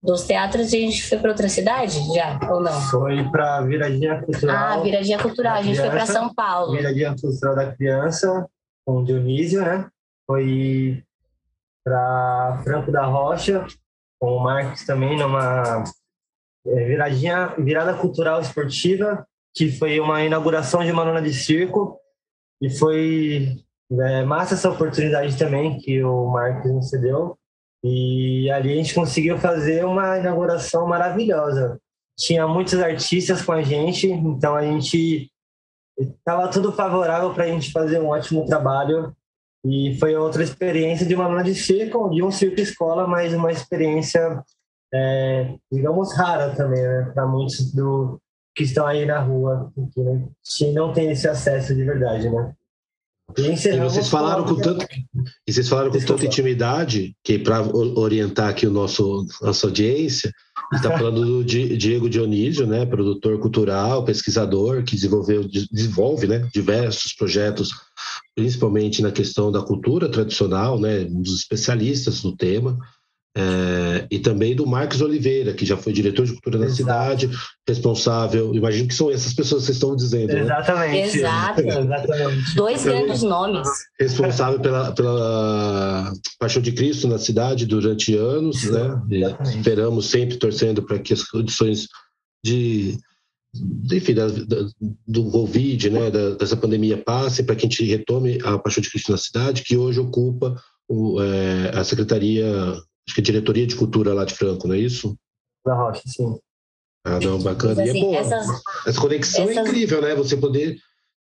[SPEAKER 3] dos teatros a gente foi para outra cidade já ou não?
[SPEAKER 2] Foi para Viradinha Cultural.
[SPEAKER 3] Ah, Viradinha Cultural, a gente criança, foi para São Paulo.
[SPEAKER 2] Viradinha Cultural da Criança com o Dionísio, né? Foi para Franco da Rocha com o Marcos também numa é, viradinha, virada cultural esportiva, que foi uma inauguração de uma lona de circo e foi é, massa essa oportunidade também que o Marcos nos cedeu e ali a gente conseguiu fazer uma inauguração maravilhosa. Tinha muitos artistas com a gente, então a gente estava tudo favorável para a gente fazer um ótimo trabalho. E foi outra experiência de uma luna de circo, de um circo escola, mas uma experiência, é, digamos, rara também, né? Para muitos do, que estão aí na rua, que né? não tem esse acesso de verdade, né?
[SPEAKER 1] E, vocês falaram com tanto e vocês falaram com tanta intimidade que para orientar aqui o nosso nossa audiência está falando do Diego Dionísio, né, produtor cultural, pesquisador que desenvolveu desenvolve, né, diversos projetos, principalmente na questão da cultura tradicional, né, um dos especialistas no tema. É, e também do Marcos Oliveira, que já foi diretor de cultura da cidade, responsável. Imagino que são essas pessoas que vocês estão dizendo.
[SPEAKER 2] Né? Exatamente.
[SPEAKER 3] Exato. Exatamente. Dois grandes nomes.
[SPEAKER 1] Responsável pela, pela Paixão de Cristo na cidade durante anos, né? esperamos sempre torcendo para que as condições de enfim, da, da, do Covid, né, da, dessa pandemia passem para que a gente retome a Paixão de Cristo na cidade, que hoje ocupa o, é, a Secretaria acho que é diretoria de cultura lá de Franco, não é isso?
[SPEAKER 2] Da Rocha, sim.
[SPEAKER 1] Ah, não, bacana. Mas, assim, e é assim, bom, essas, essa conexão é essas... é incrível, né? Você poder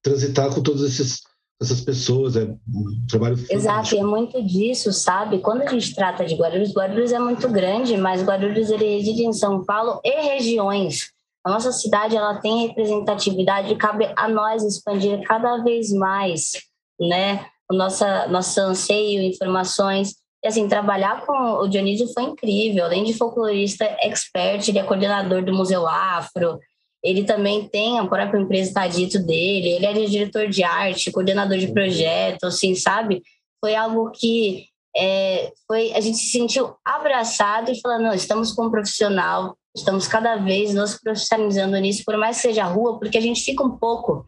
[SPEAKER 1] transitar com todas esses, essas pessoas, é um trabalho
[SPEAKER 3] Exato, e é muito disso, sabe? Quando a gente trata de Guarulhos, Guarulhos é muito grande, mas Guarulhos ele reside em São Paulo e regiões. A nossa cidade ela tem representatividade e cabe a nós expandir cada vez mais, né? O nossa nosso anseio, informações e assim, trabalhar com o Dionísio foi incrível. Além de folclorista expert, ele é coordenador do Museu Afro. Ele também tem a própria empresa Tadito dele. Ele é diretor de arte, coordenador de projeto, assim, sabe? Foi algo que é, foi, a gente se sentiu abraçado e falando, não, estamos com um profissional, estamos cada vez nos profissionalizando nisso, por mais que seja rua, porque a gente fica um pouco,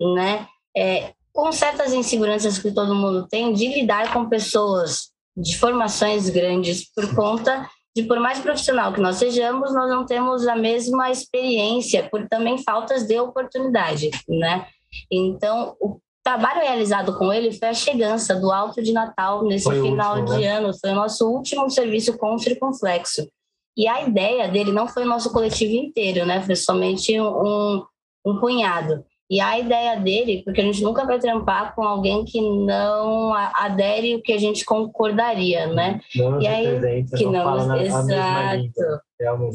[SPEAKER 3] né? É, com certas inseguranças que todo mundo tem de lidar com pessoas de formações grandes por conta de por mais profissional que nós sejamos, nós não temos a mesma experiência por também faltas de oportunidade, né? Então, o trabalho realizado com ele foi a chegança do Alto de Natal nesse foi final último, de né? ano, foi o nosso último serviço com o circunflexo. E a ideia dele não foi o nosso coletivo inteiro, né? Foi somente um, um punhado. E a ideia dele, porque a gente nunca vai trampar com alguém que não adere o que a gente concordaria, né?
[SPEAKER 2] Não
[SPEAKER 3] e
[SPEAKER 2] aí que não, não
[SPEAKER 3] exato.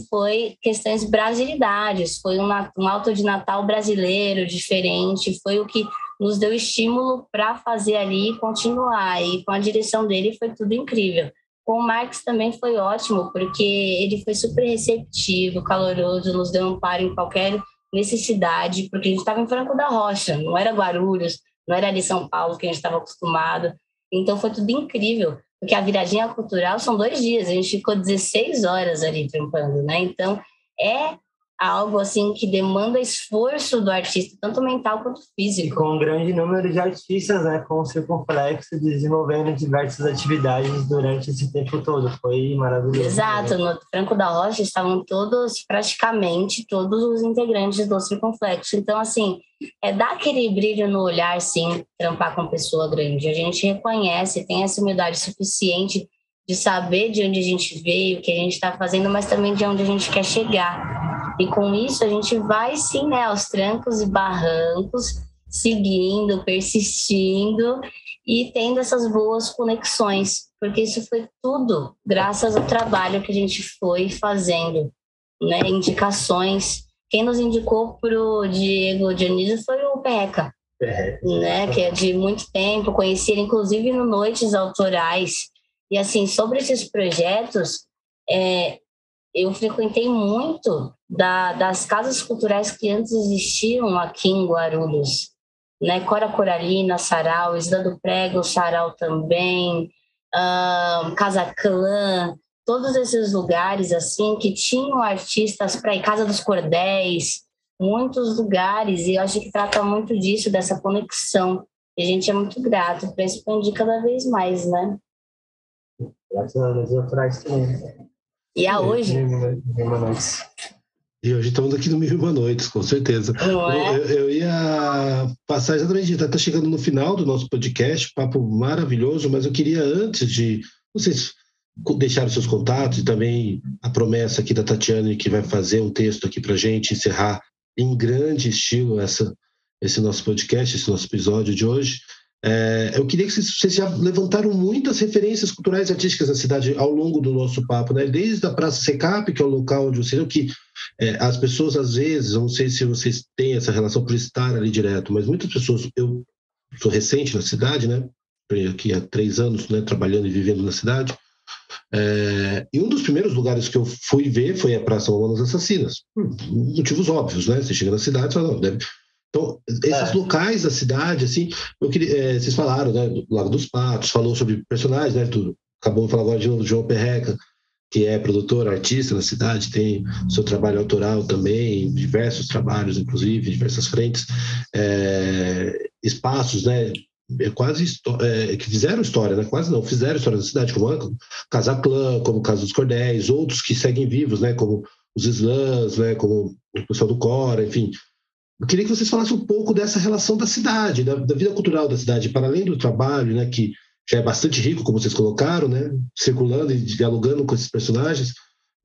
[SPEAKER 3] Foi questões brasilidades, foi um, um alto de Natal brasileiro diferente, foi o que nos deu estímulo para fazer ali e continuar. E com a direção dele foi tudo incrível. Com o Marx também foi ótimo, porque ele foi super receptivo, caloroso, nos deu um par em qualquer necessidade, porque a gente estava em Franco da Rocha, não era Guarulhos, não era ali São Paulo que a gente estava acostumado. Então foi tudo incrível, porque a viradinha cultural são dois dias, a gente ficou 16 horas ali trampando, né? Então é algo assim que demanda esforço do artista, tanto mental quanto físico.
[SPEAKER 2] E com um grande número de artistas, né, com o circunflexo, desenvolvendo diversas atividades durante esse tempo todo. Foi maravilhoso.
[SPEAKER 3] Exato, no Franco da Rocha estavam todos, praticamente todos os integrantes do circunflexo. Então, assim, é dar aquele brilho no olhar, sim, trampar com pessoa grande. A gente reconhece, tem essa humildade suficiente de saber de onde a gente veio, o que a gente está fazendo, mas também de onde a gente quer chegar. E com isso a gente vai sim, né, aos trancos e barrancos, seguindo, persistindo e tendo essas boas conexões, porque isso foi tudo graças ao trabalho que a gente foi fazendo, né? Indicações. Quem nos indicou para o Diego Dionísio foi o Peca, é, né? Que é de muito tempo, conheci ele inclusive no Noites Autorais. E assim, sobre esses projetos, é, eu frequentei muito da, das casas culturais que antes existiam aqui em Guarulhos, né? Cora Coralina, Sarau, Isla do Prego, Sarau também, Casa Clã, todos esses lugares assim que tinham artistas para ir, Casa dos Cordéis, muitos lugares, e eu acho que trata muito disso, dessa conexão. E a gente é muito grato para expandir cada vez mais, né?
[SPEAKER 2] Graças a Deus, eu também.
[SPEAKER 3] E a hoje.
[SPEAKER 1] E hoje estamos aqui no Mil Uma Noites, com certeza.
[SPEAKER 3] É?
[SPEAKER 1] Eu, eu, ia passar exatamente, está tá chegando no final do nosso podcast, papo maravilhoso, mas eu queria antes de vocês deixarem seus contatos e também a promessa aqui da Tatiane, que vai fazer um texto aqui para gente encerrar em grande estilo essa, esse nosso podcast, esse nosso episódio de hoje. É, eu queria que vocês, vocês, já levantaram muitas referências culturais e artísticas da cidade ao longo do nosso papo, né? Desde a Praça Secap, que é o local onde você que é, as pessoas às vezes, não sei se vocês têm essa relação por estar ali direto, mas muitas pessoas, eu sou recente na cidade, né? Aqui há três anos, né? Trabalhando e vivendo na cidade. É, e um dos primeiros lugares que eu fui ver foi a Praça Mamonas Assassinas. Hum, motivos óbvios, né? Você chega na cidade e fala, não, deve, então, esses é. locais da cidade, assim, eu queria, é, vocês falaram, né, do Lago dos Patos, falou sobre personagens, né, tudo. Acabou de falar agora de novo do João Perreca. que é produtor, artista na cidade, tem seu trabalho autoral também, diversos trabalhos, inclusive, diversas frentes, é, espaços, né? É quase é, que fizeram história, né? Quase não, fizeram história da cidade, como a Casa Clã, como Casa dos Cordéis, outros que seguem vivos, né? Como os slams, né? Como o pessoal do Cora, enfim. Eu queria que vocês falassem um pouco dessa relação da cidade, da, da vida cultural da cidade, para além do trabalho, né? Que já é bastante rico, como vocês colocaram, né? Circulando e dialogando com esses personagens.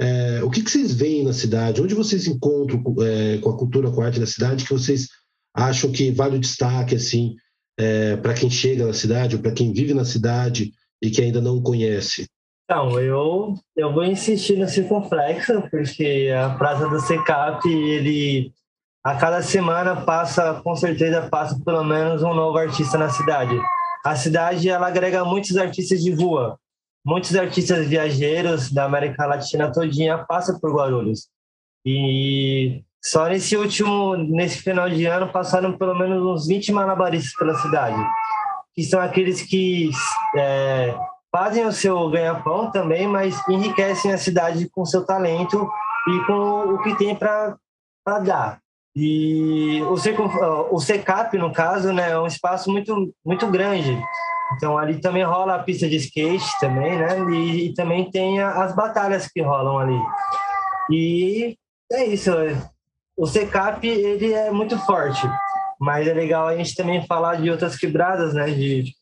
[SPEAKER 1] É, o que, que, vocês veem na cidade? Onde vocês encontram é, com a cultura, com a arte da cidade, que vocês acham que vale o destaque, assim, é, para quem chega na cidade ou para quem vive na cidade e que ainda não conhece?
[SPEAKER 2] Então, eu, eu vou insistir no Circunflexo, porque a Praça do Secap, ele a cada semana passa, com certeza passa pelo menos um novo artista na cidade a cidade ela agrega muitos artistas de rua, muitos artistas viajeiros da América Latina todinha passam por Guarulhos. E só nesse último, nesse final de ano, passaram pelo menos uns 20 malabaristas pela cidade, que são aqueles que é, fazem o seu ganha-pão também, mas enriquecem a cidade com seu talento e com o que tem para dar. E o, o SECAP, no caso, né, é um espaço muito, muito grande. Então, ali também rola a pista de skate também, né? E, e também tem as batalhas que rolam ali. E é isso. O SECAP, ele é muito forte. Mas é legal a gente também falar de outras quebradas, né? De,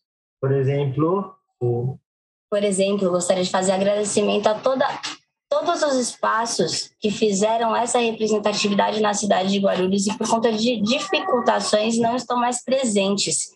[SPEAKER 2] por exemplo... O...
[SPEAKER 3] Por exemplo, gostaria de fazer agradecimento a toda todos os espaços que fizeram essa representatividade na cidade de Guarulhos e por conta de dificultações não estão mais presentes.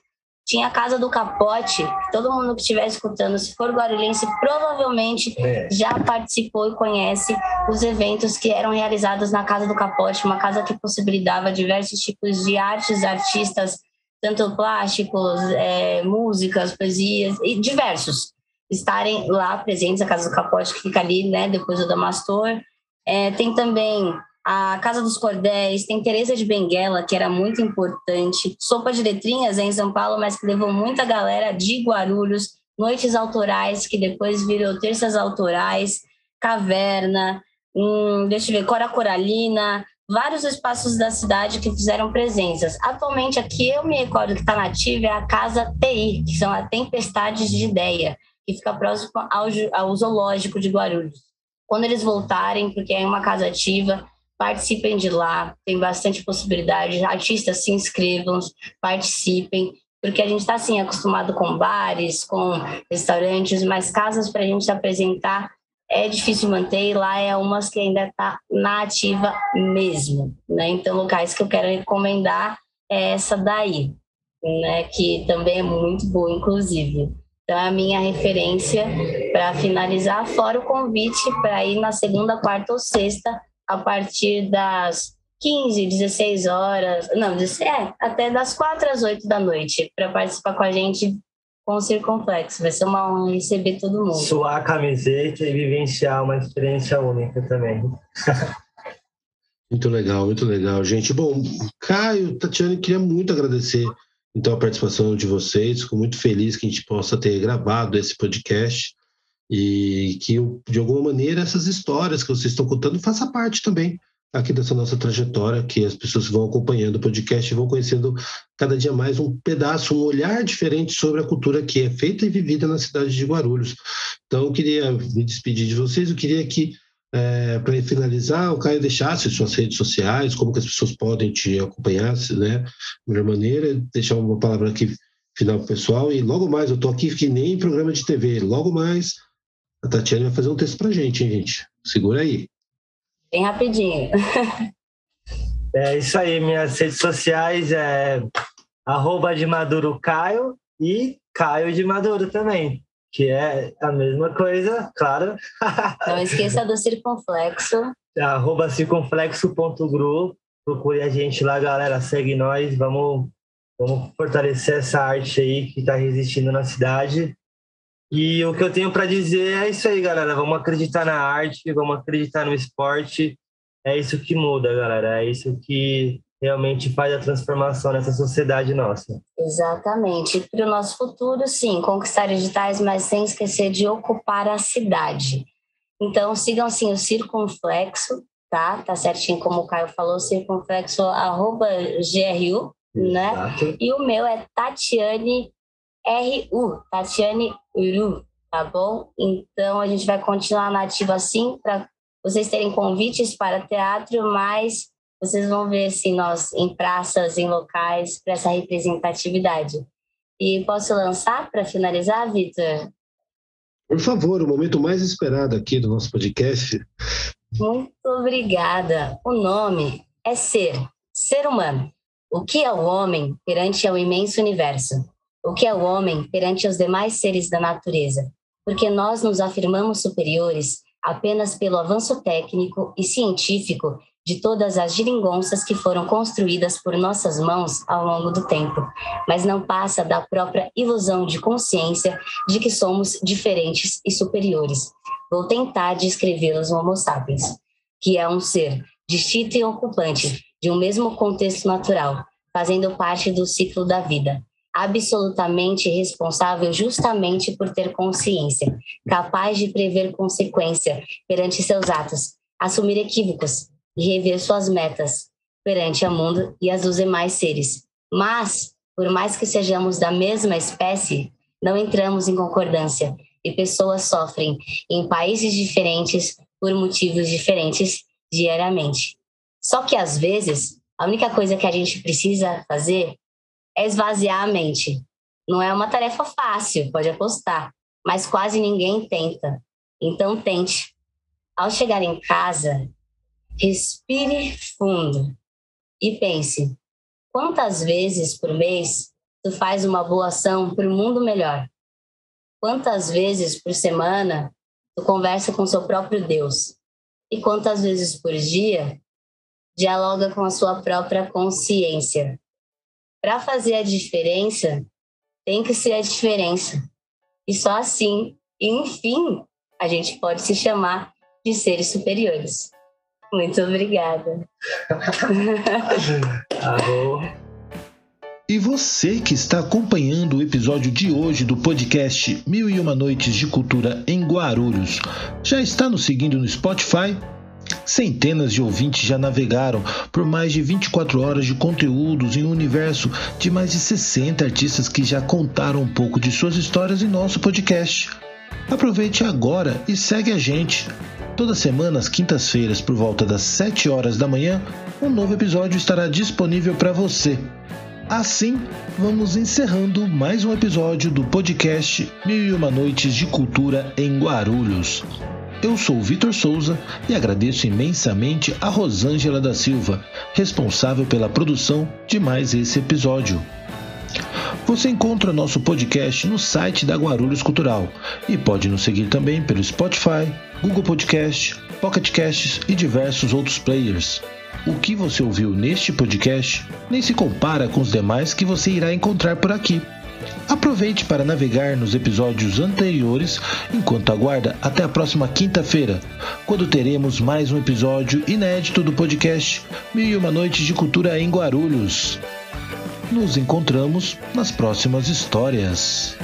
[SPEAKER 3] Tinha a Casa do Capote, todo mundo que estiver escutando, se for guarulhense, provavelmente é. já participou e conhece os eventos que eram realizados na Casa do Capote, uma casa que possibilitava diversos tipos de artes, artistas, tanto plásticos, é, músicas, poesias, e diversos estarem lá presentes, a Casa do Capote que fica ali, né, depois do Damastor. É, tem também a Casa dos Cordéis, tem Teresa de Benguela, que era muito importante, Sopa de Letrinhas em São Paulo, mas que levou muita galera de Guarulhos, Noites Autorais, que depois virou Terças Autorais, Caverna, hum, deixa eu ver, Cora Coralina, vários espaços da cidade que fizeram presenças. Atualmente, aqui eu me recordo que está nativa é a Casa TI, que são a Tempestades de Ideia, que fica próximo ao, ao zoológico de Guarulhos. Quando eles voltarem, porque é uma casa ativa, participem de lá, tem bastante possibilidade, artistas se inscrevam, participem, porque a gente está assim acostumado com bares, com restaurantes, mas casas para a gente apresentar é difícil manter, e lá é umas que ainda está na ativa mesmo, né? Então, locais que eu quero recomendar é essa daí, né? Que também é muito boa, inclusive. Então, é a minha referência para finalizar, fora o convite para ir na segunda, quarta ou sexta, a partir das 15, 16 horas, não, é, até das 4 às 8 da noite, para participar com a gente com o Circunflexo. Vai ser uma honra receber todo mundo.
[SPEAKER 2] Suar a camiseta e vivenciar uma experiência única também.
[SPEAKER 1] muito legal, muito legal, gente. Bom, Caio, Tatiana, queria muito agradecer então a participação de vocês. Fico muito feliz que a gente possa ter gravado esse podcast e que, de alguma maneira, essas histórias que vocês estão contando façam parte também aqui dessa nossa trajetória, que as pessoas vão acompanhando o podcast e vão conhecendo cada dia mais um pedaço, um olhar diferente sobre a cultura que é feita e vivida na cidade de Guarulhos. Então, eu queria me despedir de vocês, eu queria que é, para finalizar, o Caio deixasse suas redes sociais, como que as pessoas podem te acompanhar, né? Melhor maneira, deixar uma palavra aqui final para o pessoal. E logo mais, eu estou aqui que nem em programa de TV, logo mais a Tatiana vai fazer um texto para gente, hein, gente? Segura aí.
[SPEAKER 3] Bem rapidinho.
[SPEAKER 2] é isso aí, minhas redes sociais é arroba de Maduro Caio e Caio de Maduro também que é a mesma coisa, claro.
[SPEAKER 3] Não esqueça do circunflexo.
[SPEAKER 2] Arroba circunflexo.gru. Procure a gente lá, galera. Segue nós. Vamos, vamos fortalecer essa arte aí que está resistindo na cidade. E o que eu tenho para dizer é isso aí, galera. Vamos acreditar na arte, vamos acreditar no esporte. É isso que muda, galera. É isso que realmente faz a transformação nessa sociedade nossa.
[SPEAKER 3] Exatamente. Para o nosso futuro, sim, conquistar digitais, mas sem esquecer de ocupar a cidade. Então, sigam sim o Circunflexo, tá? Tá certinho como o Caio falou, circunflexo arroba GRU, né? E o meu é Tatiane RU, Tatiane Uru, tá bom? Então, a gente vai continuar na ativa assim, para vocês terem convites para teatro, mas vocês vão ver assim, nós em praças, em locais, para essa representatividade. E posso lançar para finalizar, Vitor?
[SPEAKER 1] Por favor, o momento mais esperado aqui do nosso podcast.
[SPEAKER 3] Muito obrigada. O nome é Ser, Ser Humano. O que é o homem perante ao imenso universo? O que é o homem perante os demais seres da natureza? Porque nós nos afirmamos superiores apenas pelo avanço técnico e científico de todas as geringonças que foram construídas por nossas mãos ao longo do tempo, mas não passa da própria ilusão de consciência de que somos diferentes e superiores. Vou tentar descrevê-los Homo sapiens, que é um ser distinto e ocupante de um mesmo contexto natural, fazendo parte do ciclo da vida, absolutamente responsável justamente por ter consciência, capaz de prever consequência perante seus atos, assumir equívocos, e rever suas metas perante o mundo e as dos demais seres. Mas, por mais que sejamos da mesma espécie, não entramos em concordância e pessoas sofrem em países diferentes por motivos diferentes diariamente. Só que às vezes, a única coisa que a gente precisa fazer é esvaziar a mente. Não é uma tarefa fácil, pode apostar, mas quase ninguém tenta. Então tente. Ao chegar em casa, Respire fundo e pense: quantas vezes por mês tu faz uma boa ação para o mundo melhor? Quantas vezes por semana tu conversa com seu próprio Deus? E quantas vezes por dia dialoga com a sua própria consciência? Para fazer a diferença, tem que ser a diferença. E só assim, enfim, a gente pode se chamar de seres superiores. Muito obrigada.
[SPEAKER 1] E você que está acompanhando o episódio de hoje do podcast Mil e Uma Noites de Cultura em Guarulhos, já está nos seguindo no Spotify? Centenas de ouvintes já navegaram por mais de 24 horas de conteúdos em um universo de mais de 60 artistas que já contaram um pouco de suas histórias em nosso podcast. Aproveite agora e segue a gente. Toda semana, às quintas-feiras, por volta das 7 horas da manhã, um novo episódio estará disponível para você. Assim, vamos encerrando mais um episódio do podcast Mil e Uma Noites de Cultura em Guarulhos. Eu sou Vitor Souza e agradeço imensamente a Rosângela da Silva, responsável pela produção de mais esse episódio. Você encontra nosso podcast no site da Guarulhos Cultural e pode nos seguir também pelo Spotify, Google Podcast, Pocket Casts e diversos outros players. O que você ouviu neste podcast nem se compara com os demais que você irá encontrar por aqui. Aproveite para navegar nos episódios anteriores enquanto aguarda até a próxima quinta-feira, quando teremos mais um episódio inédito do podcast Mil e Uma Noites de Cultura em Guarulhos. Nos encontramos nas próximas histórias.